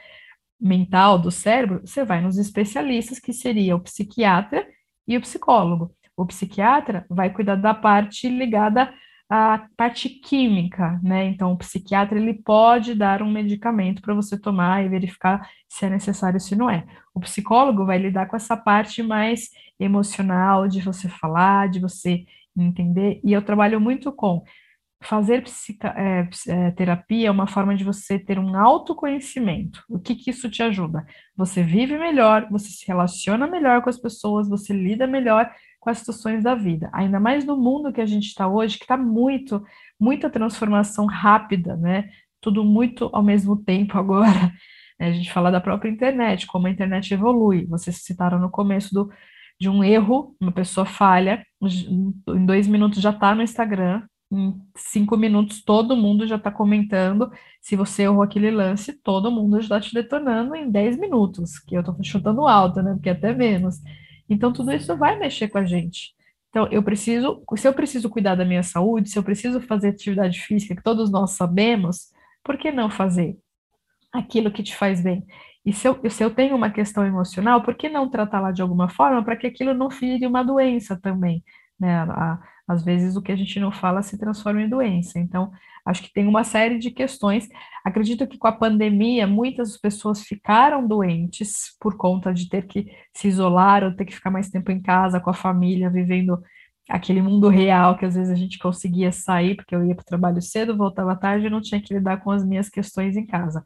S4: mental, do cérebro, você vai nos especialistas, que seria o psiquiatra e o psicólogo. O psiquiatra vai cuidar da parte ligada à parte química, né? Então, o psiquiatra ele pode dar um medicamento para você tomar e verificar se é necessário, se não é. O psicólogo vai lidar com essa parte mais emocional, de você falar, de você entender. E eu trabalho muito com fazer é, é, terapia é uma forma de você ter um autoconhecimento. O que, que isso te ajuda? Você vive melhor, você se relaciona melhor com as pessoas, você lida melhor com as situações da vida. Ainda mais no mundo que a gente está hoje, que está muito, muita transformação rápida, né? Tudo muito ao mesmo tempo agora. A gente fala da própria internet, como a internet evolui. Vocês citaram no começo do, de um erro, uma pessoa falha, em dois minutos já está no Instagram, em cinco minutos todo mundo já está comentando. Se você errou aquele lance, todo mundo já está te detonando em dez minutos, que eu estou chutando alto, né? Porque até menos. Então, tudo isso vai mexer com a gente. Então, eu preciso, se eu preciso cuidar da minha saúde, se eu preciso fazer atividade física, que todos nós sabemos, por que não fazer aquilo que te faz bem? E se eu, se eu tenho uma questão emocional, por que não tratá-la de alguma forma para que aquilo não vire uma doença também? Né? Às vezes o que a gente não fala se transforma em doença. Então, acho que tem uma série de questões. Acredito que com a pandemia, muitas pessoas ficaram doentes por conta de ter que se isolar ou ter que ficar mais tempo em casa com a família, vivendo aquele mundo real que às vezes a gente conseguia sair, porque eu ia para o trabalho cedo, voltava tarde e não tinha que lidar com as minhas questões em casa.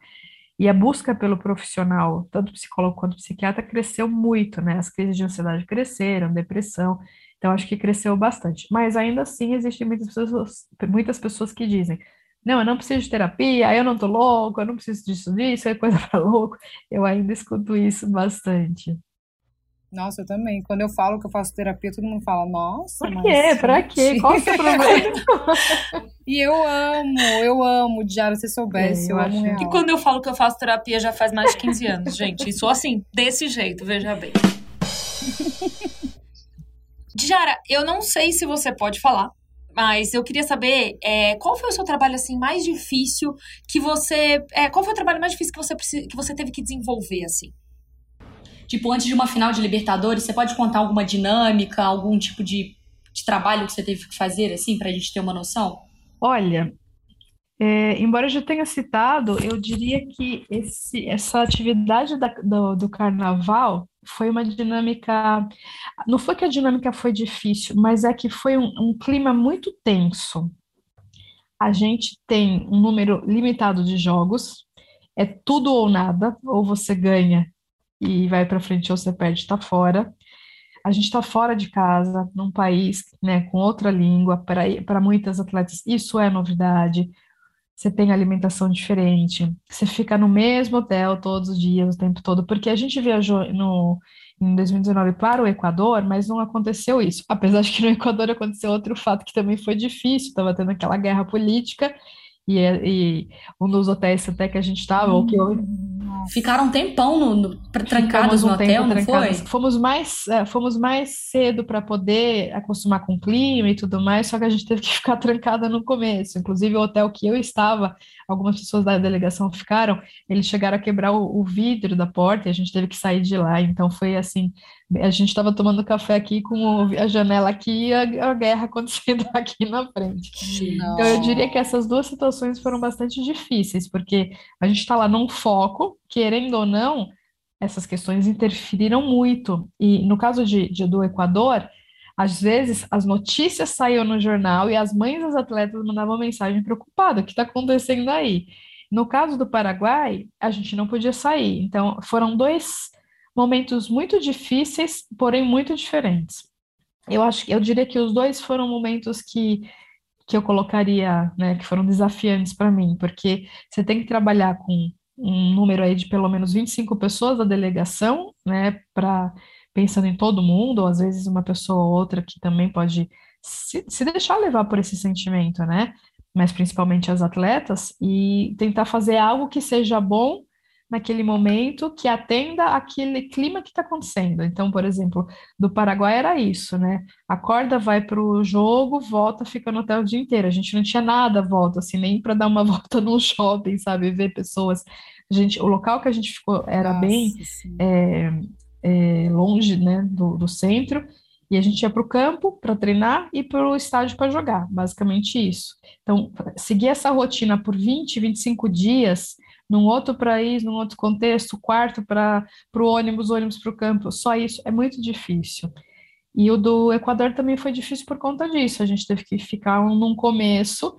S4: E a busca pelo profissional, tanto psicólogo quanto psiquiatra, cresceu muito, né? As crises de ansiedade cresceram, depressão. Então, acho que cresceu bastante. Mas ainda assim, existem muitas pessoas, muitas pessoas que dizem: não, eu não preciso de terapia, eu não tô louco, eu não preciso disso, disso, é coisa para louco. Eu ainda escuto isso bastante.
S3: Nossa, eu também. Quando eu falo que eu faço terapia, todo mundo fala, nossa,
S4: Por quê? Pra quê? Qual é o seu problema?
S3: e eu amo, eu amo, Diário, se soubesse, é, eu, eu amo real.
S1: E quando eu falo que eu faço terapia já faz mais de 15 anos, gente. E sou assim, desse jeito, veja bem. Diara, eu não sei se você pode falar, mas eu queria saber é, qual foi o seu trabalho assim mais difícil que você. É, qual foi o trabalho mais difícil que você, que você teve que desenvolver, assim?
S2: Tipo, antes de uma final de Libertadores, você pode contar alguma dinâmica, algum tipo de, de trabalho que você teve que fazer, assim, para a gente ter uma noção?
S4: Olha, é, embora eu já tenha citado, eu diria que esse, essa atividade da, do, do carnaval foi uma dinâmica. Não foi que a dinâmica foi difícil, mas é que foi um, um clima muito tenso. A gente tem um número limitado de jogos, é tudo ou nada, ou você ganha e vai para frente ou você perde, está fora. a gente está fora de casa, num país né, com outra língua, para muitas atletas isso é novidade. Você tem alimentação diferente, você fica no mesmo hotel todos os dias, o tempo todo, porque a gente viajou no, em 2019 para o Equador, mas não aconteceu isso. Apesar de que no Equador aconteceu outro fato que também foi difícil, estava tendo aquela guerra política, e, e um dos hotéis até que a gente estava, ou que
S2: Ficaram um tempão no, no, trancados um no hotel, não foi?
S4: Fomos mais, é, fomos mais cedo para poder acostumar com o clima e tudo mais, só que a gente teve que ficar trancada no começo. Inclusive, o hotel que eu estava, algumas pessoas da delegação ficaram, eles chegaram a quebrar o, o vidro da porta e a gente teve que sair de lá. Então, foi assim: a gente estava tomando café aqui com a janela aqui e a, a guerra acontecendo aqui na frente. Então, eu diria que essas duas situações foram bastante difíceis, porque a gente está lá num foco querendo ou não, essas questões interferiram muito. E no caso de, de, do Equador, às vezes as notícias saíam no jornal e as mães dos atletas mandavam mensagem preocupada: o que está acontecendo aí? No caso do Paraguai, a gente não podia sair. Então, foram dois momentos muito difíceis, porém muito diferentes. Eu acho que eu diria que os dois foram momentos que que eu colocaria, né, que foram desafiantes para mim, porque você tem que trabalhar com um número aí de pelo menos 25 pessoas da delegação, né, para pensando em todo mundo, ou às vezes uma pessoa ou outra que também pode se, se deixar levar por esse sentimento, né, mas principalmente as atletas, e tentar fazer algo que seja bom naquele momento que atenda aquele clima que está acontecendo. Então, por exemplo, do Paraguai era isso, né? Acorda, vai para o jogo, volta, fica no hotel o dia inteiro. A gente não tinha nada volta, assim, nem para dar uma volta no shopping, sabe? Ver pessoas. A gente, o local que a gente ficou era Nossa, bem é, é, longe, né, do, do centro. E a gente ia para o campo para treinar e para o estádio para jogar, basicamente isso. Então, seguir essa rotina por 20, 25 dias num outro país, num outro contexto, quarto para o ônibus, ônibus para o campo, só isso é muito difícil. E o do Equador também foi difícil por conta disso. A gente teve que ficar num começo,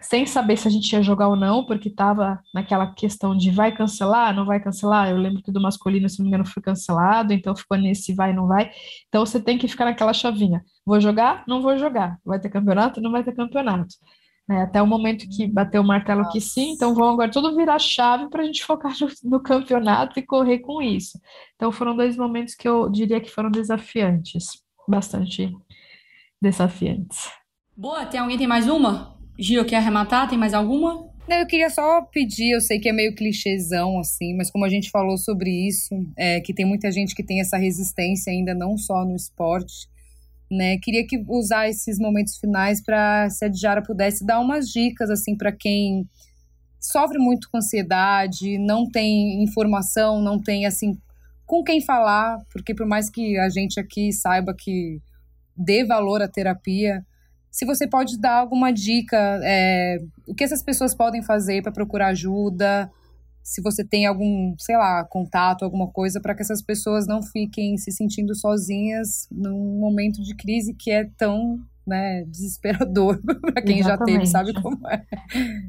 S4: sem saber se a gente ia jogar ou não, porque estava naquela questão de vai cancelar, não vai cancelar. Eu lembro que do masculino, se não me engano, foi cancelado, então ficou nesse vai, não vai. Então você tem que ficar naquela chavinha: vou jogar, não vou jogar. Vai ter campeonato, não vai ter campeonato. Né? Até o momento que bateu o martelo Nossa. que sim, então vão agora tudo virar chave para a gente focar no, campeonato e correr com isso. Então foram dois momentos que eu diria que foram desafiantes, bastante desafiantes.
S2: Boa, tem alguém tem mais uma? Gil, quer arrematar? Tem mais alguma?
S3: Não, eu queria só pedir, eu sei que é meio clichêzão, assim, mas como a gente falou sobre isso, é, que tem muita gente que tem essa resistência ainda, não só no esporte, né? Queria que usar esses momentos finais para se a Djara pudesse dar umas dicas assim para quem sofre muito com ansiedade, não tem informação, não tem assim com quem falar, porque por mais que a gente aqui saiba que dê valor à terapia, se você pode dar alguma dica, é, o que essas pessoas podem fazer para procurar ajuda, se você tem algum, sei lá, contato, alguma coisa, para que essas pessoas não fiquem se sentindo sozinhas num momento de crise que é tão né, desesperador para quem Exatamente. já teve, sabe como é.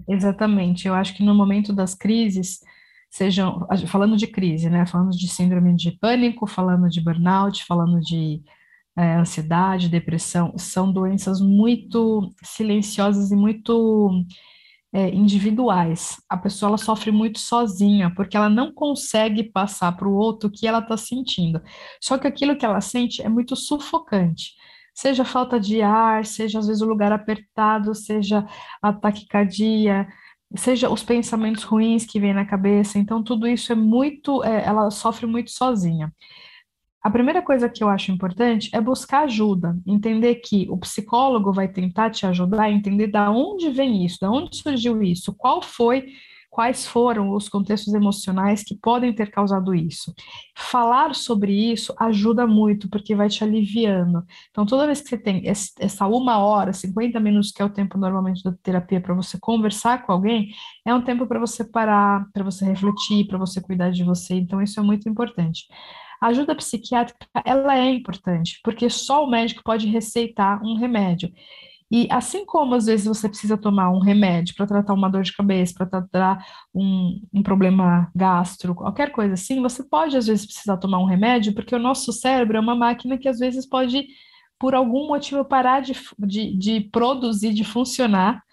S4: Exatamente. Eu acho que no momento das crises, sejam falando de crise, né, falando de síndrome de pânico, falando de burnout, falando de é, ansiedade, depressão, são doenças muito silenciosas e muito é, individuais. A pessoa ela sofre muito sozinha, porque ela não consegue passar para o outro o que ela está sentindo. Só que aquilo que ela sente é muito sufocante. Seja falta de ar, seja às vezes o lugar apertado, seja a taquicardia, seja os pensamentos ruins que vêm na cabeça. Então, tudo isso é muito, é, ela sofre muito sozinha. A primeira coisa que eu acho importante é buscar ajuda, entender que o psicólogo vai tentar te ajudar a entender da onde vem isso, da onde surgiu isso, qual foi, quais foram os contextos emocionais que podem ter causado isso. Falar sobre isso ajuda muito, porque vai te aliviando. Então, toda vez que você tem essa uma hora, 50 minutos, que é o tempo normalmente da terapia, para você conversar com alguém, é um tempo para você parar, para você refletir, para você cuidar de você. Então, isso é muito importante. A ajuda psiquiátrica, ela é importante, porque só o médico pode receitar um remédio. E assim como às vezes você precisa tomar um remédio para tratar uma dor de cabeça, para tratar um, um, problema gastro, qualquer coisa assim, você pode às vezes precisar tomar um remédio, porque o nosso cérebro é uma máquina que às vezes pode, por algum motivo, parar de, de, de produzir, de funcionar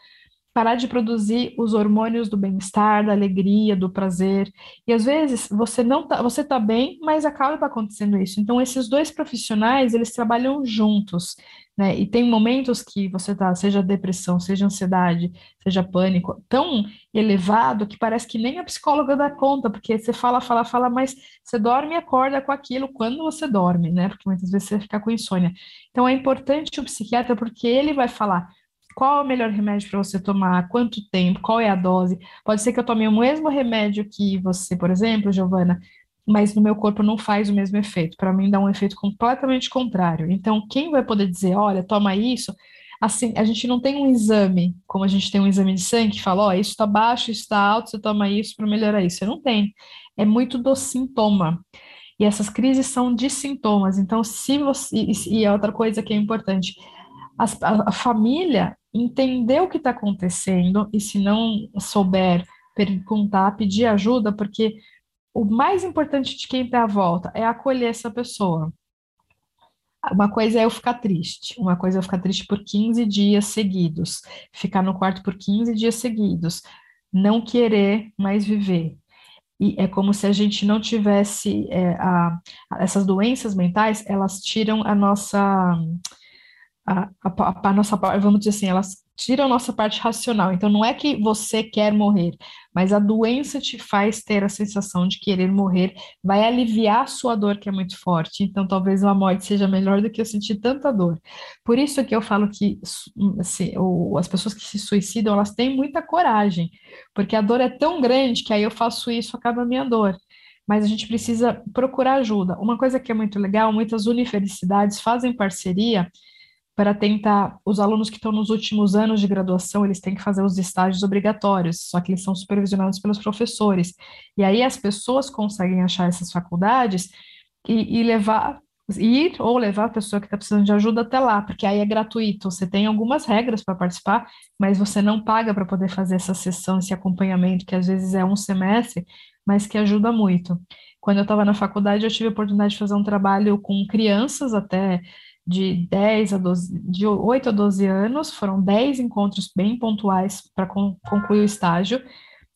S4: parar de produzir os hormônios do bem-estar, da alegria, do prazer. E às vezes você não tá, você tá bem, mas acaba acontecendo isso. Então esses dois profissionais, eles trabalham juntos, né? E tem momentos que você tá, seja depressão, seja ansiedade, seja pânico, tão elevado que parece que nem a psicóloga dá conta, porque você fala, fala, fala, mas você dorme e acorda com aquilo quando você dorme, né? Porque muitas vezes você fica com insônia. Então é importante o psiquiatra porque ele vai falar qual é o melhor remédio para você tomar? Quanto tempo? Qual é a dose? Pode ser que eu tome o mesmo remédio que você, por exemplo, Giovana, mas no meu corpo não faz o mesmo efeito. Para mim dá um efeito completamente contrário. Então, quem vai poder dizer, olha, toma isso? Assim, a gente não tem um exame, como a gente tem um exame de sangue que fala, ó, oh, isso está baixo, isso está alto, você toma isso para melhorar isso. Você não tem. É muito do sintoma. E essas crises são de sintomas. Então, se você. E, e outra coisa que é importante, a, a família entender o que está acontecendo e, se não souber, perguntar, pedir ajuda, porque o mais importante de quem está à volta é acolher essa pessoa. Uma coisa é eu ficar triste, uma coisa é eu ficar triste por 15 dias seguidos, ficar no quarto por 15 dias seguidos, não querer mais viver. E é como se a gente não tivesse é, a, essas doenças mentais, elas tiram a nossa a, a, a, nossa vamos dizer assim, elas tiram a nossa parte racional. Então, não é que você quer morrer, mas a doença te faz ter a sensação de querer morrer, vai aliviar a sua dor, que é muito forte. Então, talvez uma morte seja melhor do que eu sentir tanta dor. Por isso que eu falo que assim, o, as pessoas que se suicidam, elas têm muita coragem, porque a dor é tão grande que aí eu faço isso, acaba a minha dor mas a gente precisa procurar ajuda. Uma coisa que é muito legal, muitas universidades fazem parceria para tentar, os alunos que estão nos últimos anos de graduação, eles têm que fazer os estágios obrigatórios, só que eles são supervisionados pelos professores. E aí as pessoas conseguem achar essas faculdades e, e levar, ir ou levar a pessoa que está precisando de ajuda até lá, porque aí é gratuito. Você tem algumas regras para participar, mas você não paga para poder fazer essa sessão, esse acompanhamento, que às vezes é um semestre, mas que ajuda muito. Quando eu estava na faculdade, eu tive a oportunidade de fazer um trabalho com crianças até de 10 a 12, de 8 a 12 anos, foram 10 encontros bem pontuais para con concluir o estágio,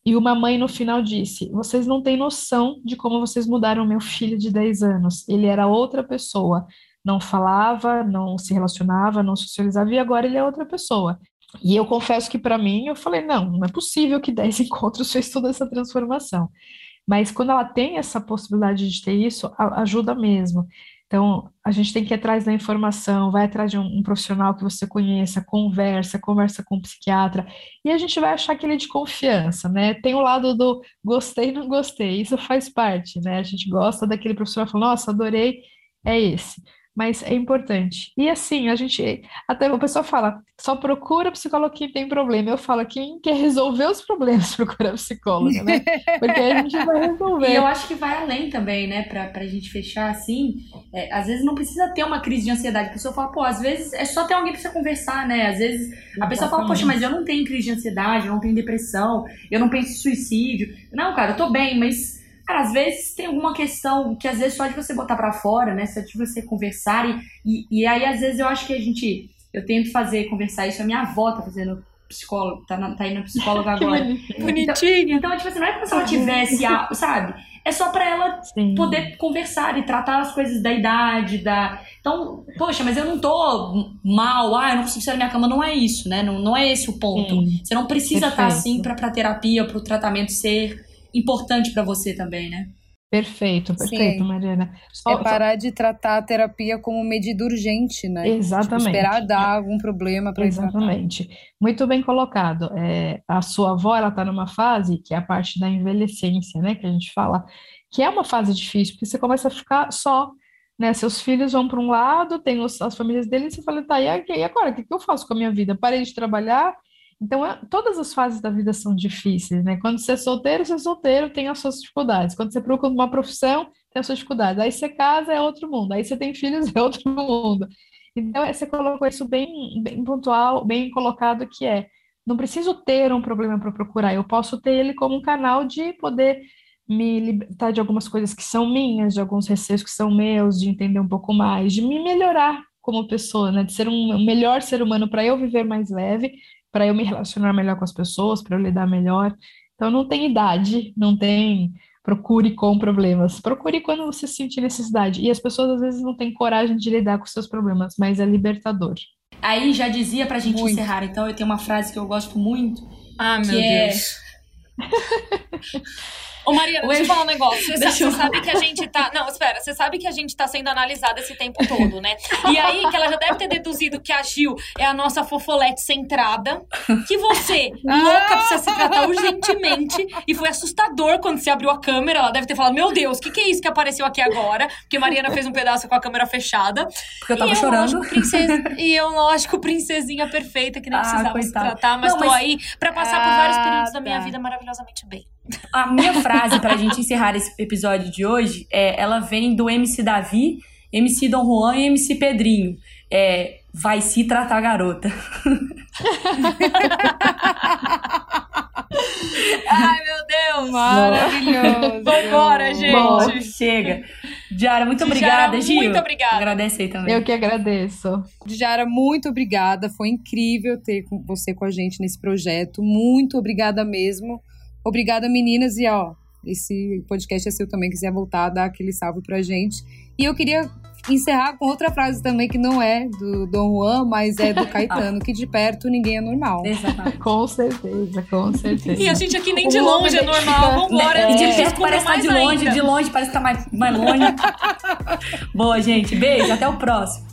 S4: e uma mãe no final disse: Vocês não têm noção de como vocês mudaram meu filho de 10 anos. Ele era outra pessoa, não falava, não se relacionava, não socializava, e agora ele é outra pessoa. E eu confesso que para mim, eu falei: Não, não é possível que 10 encontros fez toda essa transformação. Mas quando ela tem essa possibilidade de ter isso, ajuda mesmo. Então, a gente tem que ir atrás da informação, vai atrás de um, um, profissional que você conheça, conversa, conversa com um psiquiatra, e a gente vai achar aquele é de confiança, né? Tem o lado do gostei, não gostei, isso faz parte, né? A gente gosta daquele profissional fala, nossa, adorei, é esse mas é importante. E assim, a gente, até o pessoal fala, só procura psicólogo quem tem problema. Eu falo, quem quer resolver os problemas procura psicólogo, né? Porque a gente vai resolver.
S2: E eu acho que vai além também, né? Pra, pra gente fechar assim, é, às vezes não precisa ter uma crise de ansiedade. A pessoa fala, pô, às vezes é só ter alguém pra você conversar, né? Às vezes a pessoa fala, poxa, mas eu não tenho crise de ansiedade, eu não tenho depressão, eu não penso em suicídio. Não, cara, eu tô bem, mas Cara, às vezes tem alguma questão que às vezes só de você botar para fora, né? Só de você conversar e, e, e, aí às vezes eu acho que a gente, eu tento fazer, conversar isso, a minha avó tá fazendo psicólogo, tá, na, tá indo psicóloga agora.
S1: Bonitinho.
S2: Então, então, tipo assim, não é como se ela tivesse, a, sabe? É só para ela Sim. poder conversar e tratar as coisas da idade, da. Então, poxa, mas eu não tô mal, ah, eu não consigo sair da minha cama. Não é isso, né? Não, não é esse o ponto. Sim. Você não precisa estar tá assim pra, pra terapia, pro tratamento ser importante para você também, né?
S4: Perfeito, perfeito, Sim. Mariana.
S3: Só, é parar só... de tratar a terapia como medida urgente, né?
S4: Exatamente.
S3: Tipo, esperar dar algum problema para
S4: Exatamente. Muito bem colocado. É, a sua avó, ela está numa fase que é a parte da envelhecência, né? Que a gente fala, que é uma fase difícil, porque você começa a ficar só, né? Seus filhos vão para um lado, tem os, as famílias deles, e você fala, tá, e agora? O que, que eu faço com a minha vida? Parei de trabalhar, então, é, todas as fases da vida são difíceis, né? Quando você é solteiro, você é solteiro, tem as suas dificuldades. Quando você procura uma profissão, tem as suas dificuldades. Aí você casa, é outro mundo. Aí você tem filhos, é outro mundo. Então, é, você colocou isso bem, bem pontual, bem colocado, que é, não preciso ter um problema para procurar, eu posso ter ele como um canal de poder me libertar de algumas coisas que são minhas, de alguns receios que são meus, de entender um pouco mais, de me melhorar como pessoa, né? De ser um melhor ser humano para eu viver mais leve, para eu me relacionar melhor com as pessoas, para eu lidar melhor. Então não tem idade, não tem procure com problemas. Procure quando você sentir necessidade. E as pessoas às vezes não têm coragem de lidar com seus problemas, mas é libertador.
S2: Aí já dizia pra gente muito. encerrar, então eu tenho uma frase que eu gosto muito.
S1: Ah, meu é Deus. Ô, Mariana, deixa eu falar um negócio. Você, sabe, você sabe que a gente tá. Não, espera, você sabe que a gente tá sendo analisada esse tempo todo, né? E aí, que ela já deve ter deduzido que a Gil é a nossa fofolete centrada. Que você, louca, precisa se tratar urgentemente. E foi assustador quando você abriu a câmera. Ela deve ter falado: Meu Deus, o que, que é isso que apareceu aqui agora? Porque Mariana fez um pedaço com a câmera fechada.
S2: Porque eu tava e chorando.
S1: Eu, lógico, princesa, e eu, lógico, princesinha perfeita, que nem ah, precisava coitado. se tratar, mas Não, tô mas... aí pra passar por vários períodos ah, da minha tá. vida maravilhosamente bem.
S2: A minha frase pra gente encerrar esse episódio de hoje, é, ela vem do MC Davi, MC Dom Juan e MC Pedrinho. É, vai se tratar garota.
S1: Ai, meu Deus!
S3: Maravilhoso!
S1: Vambora, gente! Bom,
S2: chega. Diara, muito obrigada, Gil.
S1: Muito obrigada.
S2: Agradeço aí também.
S4: Eu que agradeço.
S3: Diara, muito obrigada. Foi incrível ter você com a gente nesse projeto. Muito obrigada mesmo. Obrigada, meninas. E ó, esse podcast é seu também, quiser voltar, dar aquele salve pra gente. E eu queria encerrar com outra frase também que não é do Dom Juan, mas é do Caetano, que de perto ninguém é normal.
S4: Exatamente. com certeza, com certeza.
S1: E a gente aqui nem de longe é normal, vambora. É,
S2: de perto parece estar tá de longe, ainda. de longe parece estar tá mais, mais longe. Boa, gente. Beijo, até o próximo.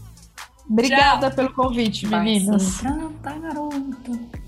S4: Obrigada Tchau. pelo convite, meninas.
S2: Vai se tratar, garoto.